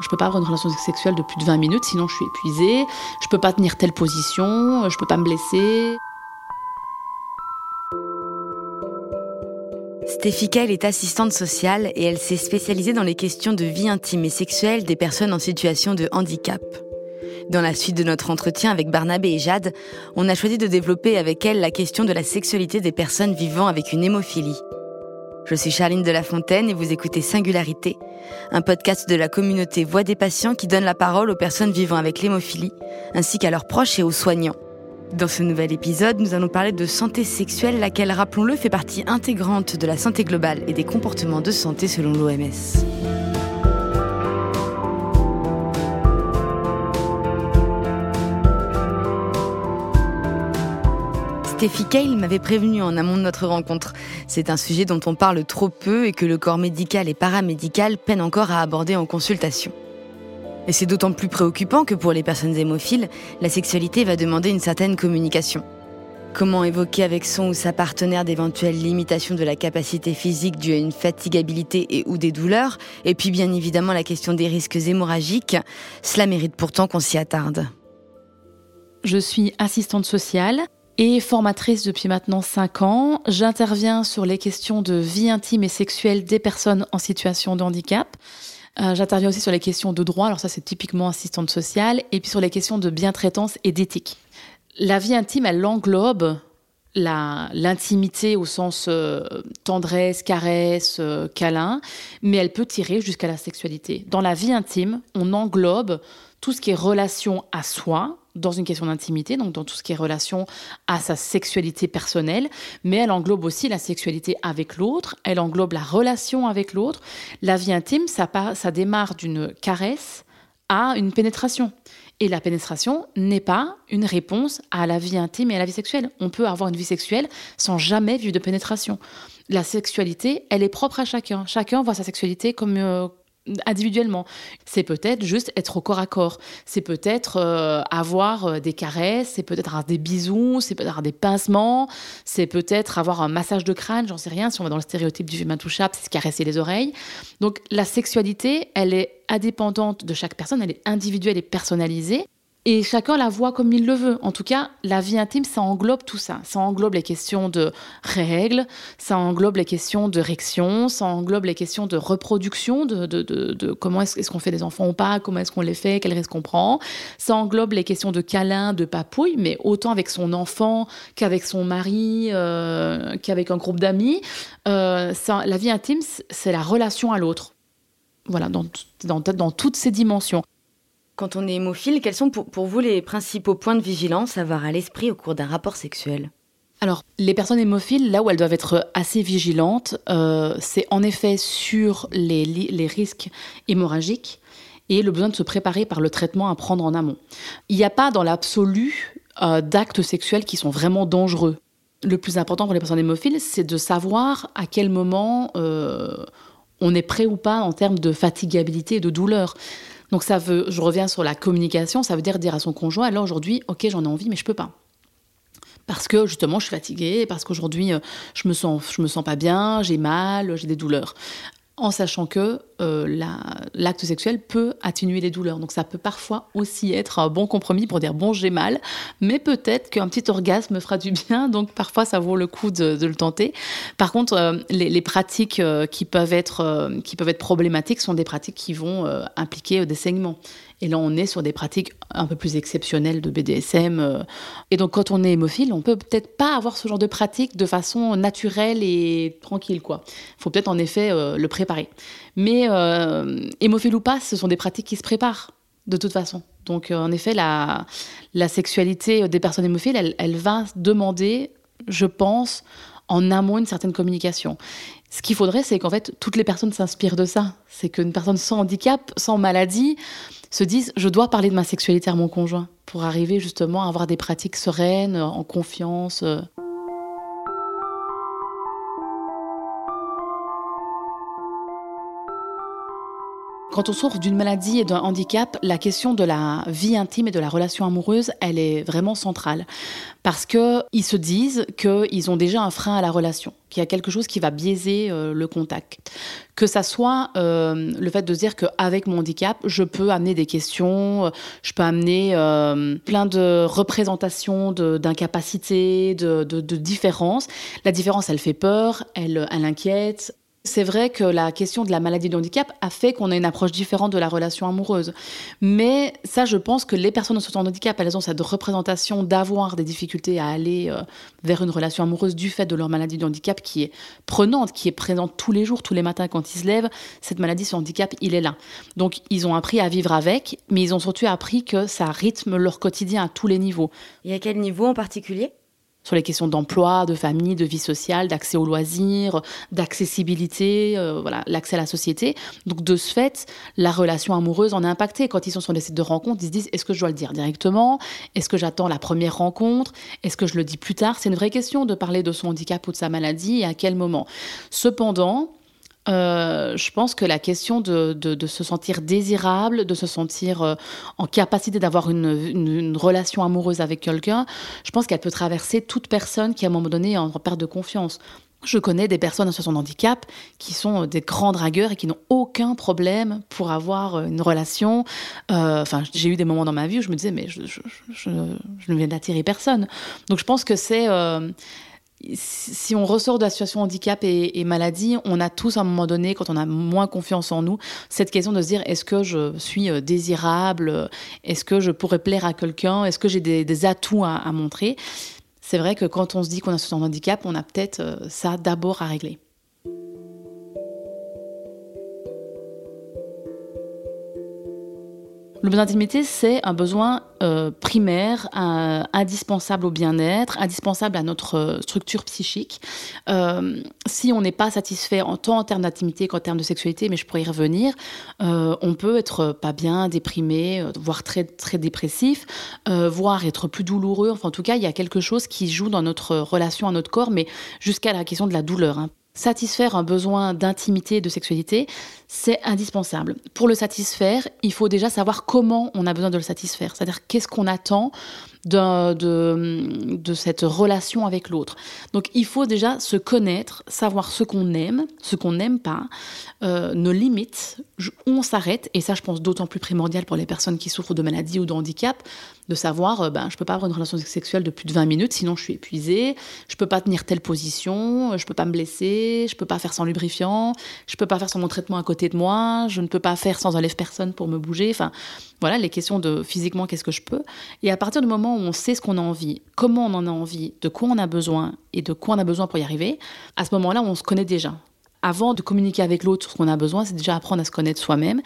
Je peux pas avoir une relation sexuelle de plus de 20 minutes, sinon je suis épuisée. Je peux pas tenir telle position, je peux pas me blesser. Stéphie Kail est assistante sociale et elle s'est spécialisée dans les questions de vie intime et sexuelle des personnes en situation de handicap. Dans la suite de notre entretien avec Barnabé et Jade, on a choisi de développer avec elle la question de la sexualité des personnes vivant avec une hémophilie. Je suis Charline de la Fontaine et vous écoutez Singularité, un podcast de la communauté Voix des patients qui donne la parole aux personnes vivant avec l'hémophilie, ainsi qu'à leurs proches et aux soignants. Dans ce nouvel épisode, nous allons parler de santé sexuelle, laquelle, rappelons-le, fait partie intégrante de la santé globale et des comportements de santé selon l'OMS. Stéphie Cale m'avait prévenu en amont de notre rencontre. C'est un sujet dont on parle trop peu et que le corps médical et paramédical peinent encore à aborder en consultation. Et c'est d'autant plus préoccupant que pour les personnes hémophiles, la sexualité va demander une certaine communication. Comment évoquer avec son ou sa partenaire d'éventuelles limitations de la capacité physique due à une fatigabilité et ou des douleurs Et puis bien évidemment la question des risques hémorragiques. Cela mérite pourtant qu'on s'y attarde. Je suis assistante sociale et formatrice depuis maintenant 5 ans. J'interviens sur les questions de vie intime et sexuelle des personnes en situation de handicap. Euh, j'interviens aussi sur les questions de droit, alors ça c'est typiquement assistante sociale, et puis sur les questions de bien-traitance et d'éthique. La vie intime, elle englobe l'intimité au sens euh, tendresse, caresse, euh, câlin, mais elle peut tirer jusqu'à la sexualité. Dans la vie intime, on englobe tout ce qui est relation à soi, dans une question d'intimité, donc dans tout ce qui est relation à sa sexualité personnelle, mais elle englobe aussi la sexualité avec l'autre, elle englobe la relation avec l'autre. La vie intime, ça, démarre d'une caresse à une pénétration. Et la pénétration n'est pas une réponse à la vie intime et à la vie sexuelle. On peut avoir une vie sexuelle sans jamais vivre de pénétration. La sexualité, elle est propre à chacun. Chacun voit sa sexualité comme, euh, individuellement. C'est peut-être juste être au corps à corps. C'est peut-être euh, avoir euh, des caresses, c'est peut-être avoir des bisous, c'est peut-être avoir des pincements, c'est peut-être avoir un massage de crâne, j'en sais rien. Si on va dans le stéréotype du féminin touchable, c'est caresser les oreilles. Donc la sexualité, elle est indépendante de chaque personne, elle est individuelle et personnalisée. Et chacun la voit comme il le veut. En tout cas, la vie intime, ça englobe tout ça. Ça englobe les questions de règles, ça englobe les questions de ça englobe les questions de reproduction, de, comment est-ce qu'on fait des enfants ou pas, comment est-ce qu'on les fait, quel risque on prend. Ça englobe les questions de câlin, de papouille, mais autant avec son enfant qu'avec son mari, euh, qu'avec un groupe d'amis. Euh, la vie intime, c'est la relation à l'autre. Voilà, dans, dans, dans toutes ces dimensions. Quand on est hémophile, quels sont pour, vous les principaux points de vigilance à avoir à l'esprit au cours d'un rapport sexuel? Alors, les personnes hémophiles, là où elles doivent être assez vigilantes, euh, c'est en effet sur les, risques hémorragiques et le besoin de se préparer par le traitement à prendre en amont. Il n'y a pas dans l'absolu euh, d'actes sexuels qui sont vraiment dangereux. Le plus important pour les personnes hémophiles, c'est de savoir à quel moment euh, on est prêt ou pas en termes de fatigabilité et de douleur. Donc ça veut, je reviens sur la communication, ça veut dire dire à son conjoint, alors aujourd'hui, ok, j'en ai envie, mais je peux pas. Parce que justement, je suis fatiguée, parce qu'aujourd'hui, euh, je me je me sens pas bien, j'ai mal, j'ai des douleurs en sachant que euh, l'acte sexuel peut atténuer les douleurs. Donc ça peut parfois aussi être un bon compromis pour dire bon j'ai mal, mais peut-être qu'un petit orgasme fera du bien, donc parfois ça vaut le coup de, le tenter. Par contre, euh, les, pratiques euh, qui, peuvent être, qui peuvent être problématiques sont des pratiques qui vont impliquer des saignements. Et là, on est sur des pratiques un peu plus exceptionnelles de BDSM. Euh. Et donc, quand on est hémophile, on peut peut-être pas avoir ce genre de pratique de façon naturelle et tranquille, quoi. Il faut peut-être en effet euh, le préparer. Mais euh, hémophile ou pas, ce sont des pratiques qui se préparent de toute façon. Donc, en effet, la, sexualité des personnes hémophiles, elle va demander, je pense, en amont une certaine communication. Ce qu'il faudrait, c'est qu'en fait, toutes les personnes s'inspirent de ça. C'est qu'une personne sans handicap, sans maladie, se dise je dois parler de ma sexualité à mon conjoint pour arriver justement à avoir des pratiques sereines, en confiance. Quand on souffre d'une maladie et d'un handicap, la question de la vie intime et de la relation amoureuse, elle est vraiment centrale. Parce qu'ils se disent qu'ils ont déjà un frein à la relation, qu'il y a quelque chose qui va biaiser euh, le contact. Que ça soit euh, le fait de se dire qu'avec mon handicap, je peux amener des questions, je peux amener euh, plein de représentations d'incapacité, de, de, de, différences. La différence, elle fait peur, elle, elle inquiète, c'est vrai que la question de la maladie de handicap a fait qu'on a une approche différente de la relation amoureuse. Mais ça, je pense que les personnes en situation de handicap, elles ont cette représentation d'avoir des difficultés à aller euh, vers une relation amoureuse du fait de leur maladie de handicap qui est prenante, qui est présente tous les jours, tous les matins quand ils se lèvent. Cette maladie, ce handicap, il est là. Donc, ils ont appris à vivre avec, mais ils ont surtout appris que ça rythme leur quotidien à tous les niveaux. Et à quel niveau en particulier? Sur les questions d'emploi, de famille, de vie sociale, d'accès aux loisirs, d'accessibilité, euh, voilà, l'accès à la société. Donc de ce fait, la relation amoureuse en est impactée. Quand ils sont sur les sites de rencontres, ils se disent est-ce que je dois le dire directement? Est-ce que j'attends la première rencontre? Est-ce que je le dis plus tard? C'est une vraie question de parler de son handicap ou de sa maladie et à quel moment. Cependant, euh, je pense que la question de, se sentir désirable, de se sentir euh, en capacité d'avoir une, relation amoureuse avec quelqu'un, je pense qu'elle peut traverser toute personne qui, à un moment donné, est en perte de confiance. Je connais des personnes en situation de handicap qui sont euh, des grands dragueurs et qui n'ont aucun problème pour avoir une relation. Enfin, j'ai eu des moments dans ma vie où je me disais, mais je, je ne viens d'attirer personne. Donc je pense que c'est si on ressort de la situation handicap et, maladie, on a tous à un moment donné, quand on a moins confiance en nous, cette question de se dire est-ce que je suis euh, désirable Est-ce que je pourrais plaire à quelqu'un Est-ce que j'ai des, atouts à, montrer? C'est vrai que quand on se dit qu'on a ce handicap, on a peut-être euh, ça d'abord à régler. Le besoin d'intimité, c'est un besoin euh, primaire, indispensable au bien-être, indispensable à notre euh, structure psychique. Euh, si on n'est pas satisfait en tant en termes d'intimité qu'en termes de sexualité, mais je pourrais y revenir, on peut être pas bien, déprimé, voire très très dépressif, voire être plus douloureux. Enfin, en tout cas, il y a quelque chose qui joue dans notre relation à notre corps, mais jusqu'à la question de la douleur. Hein satisfaire un besoin d'intimité et de sexualité, c'est indispensable. Pour le satisfaire, il faut déjà savoir comment on a besoin de le satisfaire, c'est-à-dire qu'est-ce qu'on attend de, de, cette relation avec l'autre. Donc il faut déjà se connaître, savoir ce qu'on aime, ce qu'on n'aime pas, euh, nos limites, où on s'arrête, et ça je pense d'autant plus primordial pour les personnes qui souffrent de maladies ou de handicap, de savoir, euh, ben, je peux pas avoir une relation sexuelle de plus de 20 minutes, sinon je suis épuisée, je peux pas tenir telle position, je peux pas me blesser, je peux pas faire sans lubrifiant, je peux pas faire sans mon traitement à côté de moi, je ne peux pas faire sans un lève-personne pour me bouger, enfin voilà les questions de physiquement qu'est-ce que je peux? Et à partir du moment on sait ce qu'on a envie, comment on en a envie, de quoi on a besoin et de quoi on a besoin pour y arriver, à ce moment-là, on se connaît déjà. Avant de communiquer avec l'autre sur ce qu'on a besoin, c'est déjà apprendre à se connaître soi-même.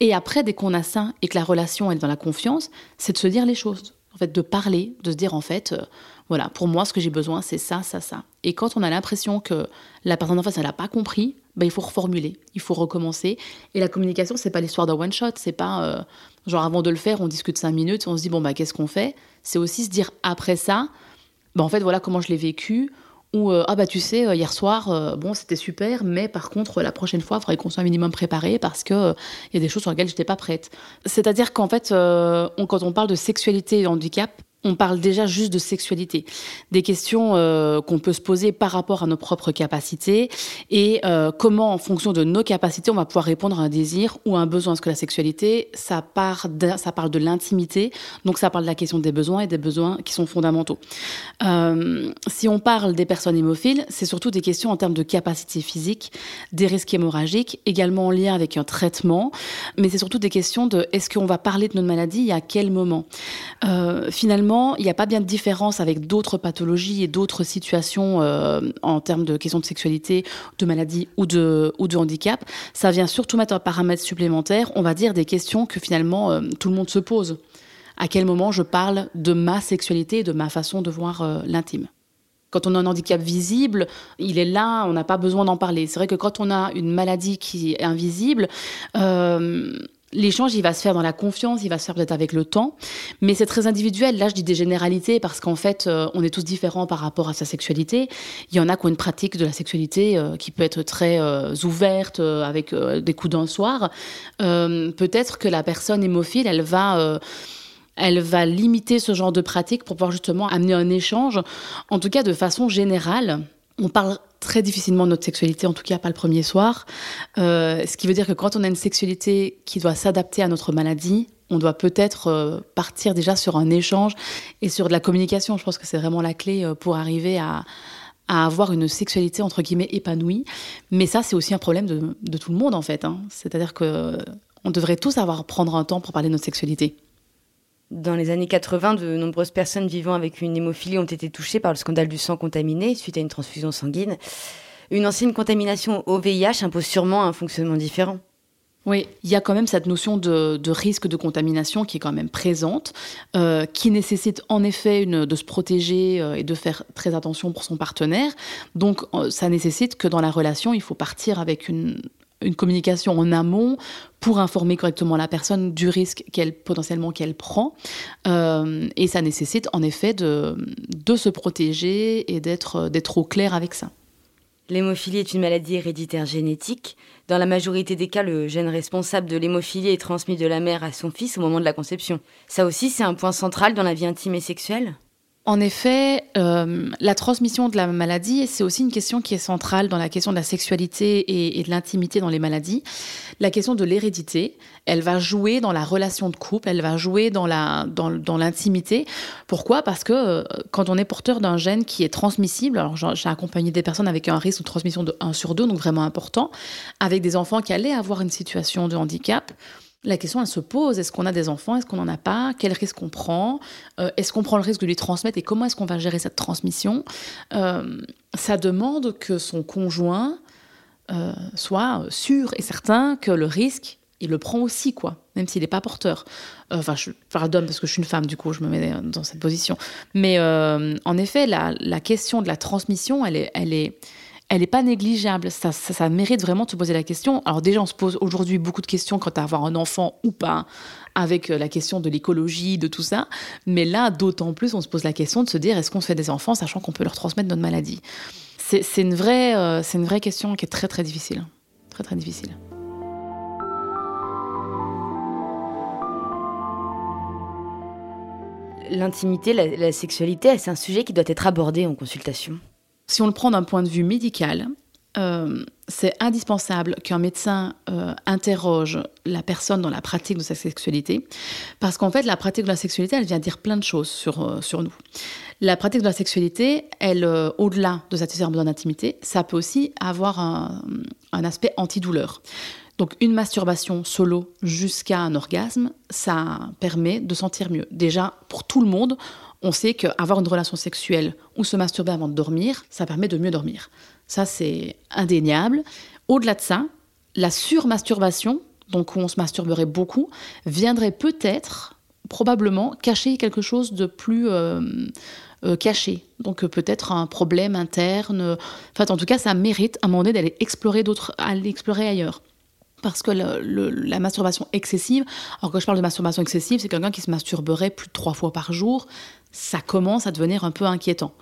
Et après, dès qu'on a ça et que la relation est dans la confiance, c'est de se dire les choses. En fait, de parler, de se dire en fait, euh, voilà, pour moi, ce que j'ai besoin, c'est ça, ça, ça. Et quand on a l'impression que la personne en face, elle n'a pas compris, ben, il faut reformuler, il faut recommencer. Et la communication, c'est pas l'histoire d'un one shot, c'est pas euh, genre avant de le faire, on discute cinq minutes, on se dit bon bah qu'est-ce qu'on fait? C'est aussi se dire après ça, ben, en fait voilà comment je l'ai vécu. Ou euh, ah bah tu sais euh, hier soir bon c'était super mais par contre la prochaine fois il faudrait qu'on soit un minimum préparé parce que il y a des choses sur lesquelles j'étais pas prête. C'est-à-dire qu'en fait quand on parle de sexualité et handicap on parle déjà juste de sexualité, des questions euh, qu'on peut se poser par rapport à nos propres capacités et euh, comment, en fonction de nos capacités, on va pouvoir répondre à un désir ou à un besoin. Parce que la sexualité, ça, parle de l'intimité, donc ça parle de la question des besoins et des besoins qui sont fondamentaux. Euh, si on parle des personnes hémophiles, c'est surtout des questions en termes de capacité physique, des risques hémorragiques, également en lien avec un traitement, mais c'est surtout des questions de est-ce qu'on va parler de notre maladie et à quel moment? finalement, il n'y a pas bien de différence avec d'autres pathologies et d'autres situations euh, en termes de questions de sexualité, de maladie ou de, handicap. Ça vient surtout mettre un paramètre supplémentaire, on va dire des questions que finalement euh, tout le monde se pose. À quel moment je parle de ma sexualité et de ma façon de voir euh, l'intime? Quand on a un handicap visible, il est là, on n'a pas besoin d'en parler. C'est vrai que quand on a une maladie qui est invisible, L'échange, il va se faire dans la confiance, il va se faire peut-être avec le temps, mais c'est très individuel. Là, je dis des généralités parce qu'en fait, euh, on est tous différents par rapport à sa sexualité. Il y en a qui ont une pratique de la sexualité euh, qui peut être très euh, ouverte, avec des coups d'un soir. peut-être que la personne hémophile, elle va elle va limiter ce genre de pratique pour pouvoir justement amener un échange. En tout cas, de façon générale, on parle très difficilement notre sexualité, en tout cas pas le premier soir. Euh, ce qui veut dire que quand on a une sexualité qui doit s'adapter à notre maladie, on doit peut-être euh, partir déjà sur un échange et sur de la communication. Je pense que c'est vraiment la clé euh, pour arriver à, avoir une sexualité entre guillemets épanouie. Mais ça, c'est aussi un problème de, tout le monde en fait. Hein. C'est-à-dire que on devrait tous avoir prendre un temps pour parler de notre sexualité. Dans les années 80, de nombreuses personnes vivant avec une hémophilie ont été touchées par le scandale du sang contaminé suite à une transfusion sanguine. Une ancienne contamination au VIH impose sûrement un fonctionnement différent. Oui, il y a quand même cette notion de, risque de contamination qui est quand même présente, euh, qui nécessite en effet de se protéger euh, et de faire très attention pour son partenaire. Donc euh, ça nécessite que dans la relation, il faut partir avec une, une communication en amont pour informer correctement la personne du risque qu'elle potentiellement qu'elle prend. Euh, et ça nécessite en effet de, de se protéger et d'être d'être au clair avec ça. L'hémophilie est une maladie héréditaire génétique. Dans la majorité des cas, le gène responsable de l'hémophilie est transmis de la mère à son fils au moment de la conception. Ça aussi, c'est un point central dans la vie intime et sexuelle? En effet, euh, la transmission de la maladie, c'est aussi une question qui est centrale dans la question de la sexualité et, de l'intimité dans les maladies. La question de l'hérédité, elle va jouer dans la relation de couple, elle va jouer dans dans, l'intimité. Pourquoi? Parce que euh, quand on est porteur d'un gène qui est transmissible, alors j'ai accompagné des personnes avec un risque de transmission de 1 sur 2, donc vraiment important, avec des enfants qui allaient avoir une situation de handicap la question, elle se pose. Est-ce qu'on a des enfants Est-ce qu'on n'en a pas Quel risque on prend euh, Est-ce qu'on prend le risque de lui transmettre Et comment est-ce qu'on va gérer cette transmission euh, Ça demande que son conjoint euh, soit sûr et certain que le risque, il le prend aussi, quoi, même s'il n'est pas porteur. Enfin, je parle d'homme parce que je suis une femme, du coup, je me mets dans cette position. Mais en effet, la, la, question de la transmission, elle est, elle est, elle n'est pas négligeable. Ça, ça, mérite vraiment de se poser la question. Alors déjà, on se pose aujourd'hui beaucoup de questions quant à avoir un enfant ou pas, avec euh, la question de l'écologie, de tout ça. Mais là, d'autant plus, on se pose la question de se dire, est-ce qu'on se fait des enfants, sachant qu'on peut leur transmettre notre maladie? C'est une, vraie, euh, une vraie question qui est très très difficile. Très très difficile. L'intimité, la sexualité, c'est un sujet qui doit être abordé en consultation. Si on le prend d'un point de vue médical, euh, c'est indispensable qu'un médecin euh, interroge la personne dans la pratique de sa sexualité, parce qu'en fait, la pratique de la sexualité, elle vient dire plein de choses sur, euh, sur nous. La pratique de la sexualité, elle, au-delà de satisfaire un besoin d'intimité, ça peut aussi avoir un, un aspect antidouleur. Donc une masturbation solo jusqu'à un orgasme, ça permet de sentir mieux. Déjà, pour tout le monde, on sait qu'avoir une relation sexuelle ou se masturber avant de dormir, ça permet de mieux dormir. Ça, c'est indéniable. Au-delà de ça, la surmasturbation, donc où on se masturberait beaucoup, viendrait peut-être, probablement, cacher quelque chose de plus euh, euh, caché. Donc euh, peut-être un problème interne. Enfin, en tout cas, ça mérite à un moment donné d'aller explorer d'autres, explorer ailleurs. Parce que la masturbation excessive, alors quand je parle de masturbation excessive, c'est quelqu'un qui se masturberait plus de trois fois par jour ça commence à devenir un peu inquiétant.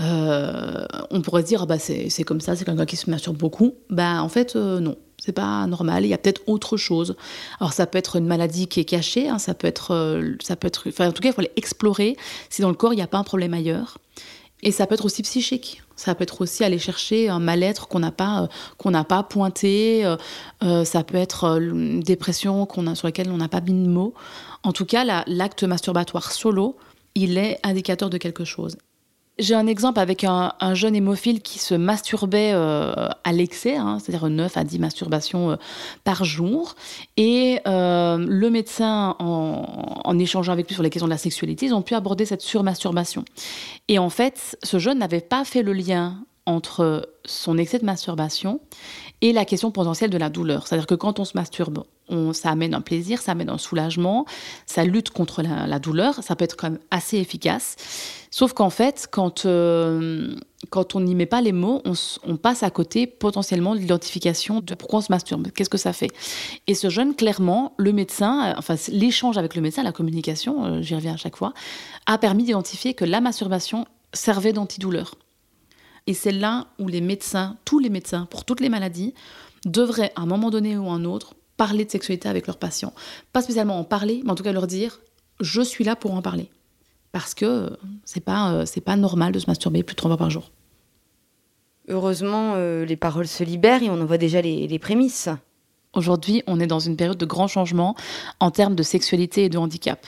Euh, on pourrait se dire, ah bah c'est comme ça, c'est quelqu'un qui se masturbe beaucoup. Ben en fait, euh, non, c'est pas normal. Il y a peut-être autre chose. Alors ça peut être une maladie qui est cachée, hein, ça peut être, euh, ça peut être, enfin en tout cas, il faut aller explorer si dans le corps il n'y a pas un problème ailleurs. Et ça peut être aussi psychique. Ça peut être aussi aller chercher un mal-être qu'on n'a pas, n'a pas pointé. ça peut être une dépression a, sur laquelle on n'a pas mis de mots. En tout cas, l'acte masturbatoire solo, il est indicateur de quelque chose. J'ai un exemple avec un, jeune hémophile qui se masturbait euh, à l'excès, hein, c'est-à-dire 9 à 10 masturbations euh, par jour. Et euh, le médecin, en, échangeant avec lui sur les questions de la sexualité, ils ont pu aborder cette surmasturbation. Et en fait, ce jeune n'avait pas fait le lien entre son excès de masturbation et la question potentielle de la douleur. C'est-à-dire que quand on se masturbe, ça amène un plaisir, ça amène un soulagement, ça lutte contre la, douleur, ça peut être quand même assez efficace. Sauf qu'en fait, quand, euh, on n'y met pas les mots, on, passe à côté potentiellement de l'identification de pourquoi on se masturbe, qu'est-ce que ça fait. Et ce jeune, clairement, le médecin, enfin l'échange avec le médecin, la communication, euh, j'y reviens à chaque fois, a permis d'identifier que la masturbation servait d'antidouleur. Et c'est là où les médecins, tous les médecins, pour toutes les maladies, devraient à un moment donné ou un autre parler de sexualité avec leurs patients. Pas spécialement en parler, mais en tout cas leur dire je suis là pour en parler. Parce que c'est pas, euh, pas normal de se masturber plus de trois fois par jour. Heureusement, euh, les paroles se libèrent et on en voit déjà les, prémices. Aujourd'hui, on est dans une période de grands changements en termes de sexualité et de handicap.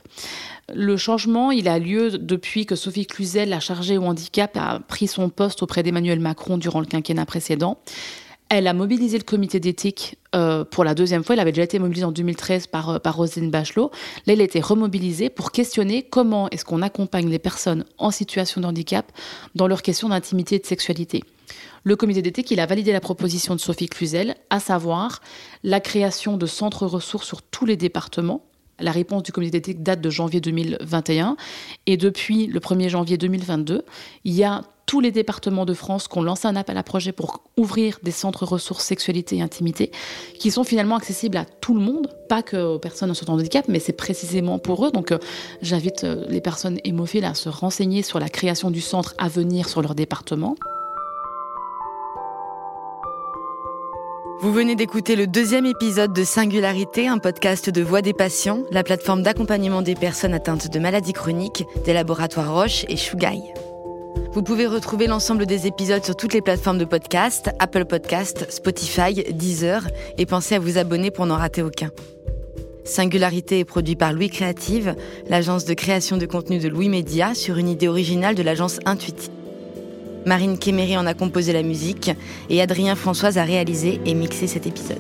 Le changement, il a lieu depuis que Sophie Cluzel, la chargée au handicap, a pris son poste auprès d'Emmanuel Macron durant le quinquennat précédent. Elle a mobilisé le comité d'éthique euh, pour la deuxième fois. Elle avait déjà été mobilisée en 2013 par, euh, par Roselyne Bachelot. Là, elle a été remobilisée pour questionner comment est-ce qu'on accompagne les personnes en situation de handicap dans leurs questions d'intimité et de sexualité. Le comité d'éthique, il a validé la proposition de Sophie Cluzel, à savoir la création de centres ressources sur tous les départements. La réponse du comité d'éthique date de janvier 2021 et depuis le 1er janvier 2022, il y a tous les départements de France qui ont lancé un appel à projet pour ouvrir des centres ressources sexualité et intimité, qui sont finalement accessibles à tout le monde, pas qu'aux personnes en situation de handicap, mais c'est précisément pour eux. Donc euh, j'invite euh, les personnes hémophiles à se renseigner sur la création du centre à venir sur leur département. Vous venez d'écouter le deuxième épisode de Singularité, un podcast de Voix des patients, la plateforme d'accompagnement des personnes atteintes de maladies chroniques des laboratoires Roche et Shugai. Vous pouvez retrouver l'ensemble des épisodes sur toutes les plateformes de podcast, Apple Podcast, Spotify, Deezer, et pensez à vous abonner pour n'en rater aucun. Singularité est produit par Louis Créative, l'agence de création de contenu de Louis Média, sur une idée originale de l'agence Intuitive. Marine Kéméry en a composé la musique et Adrien Françoise a réalisé et mixé cet épisode.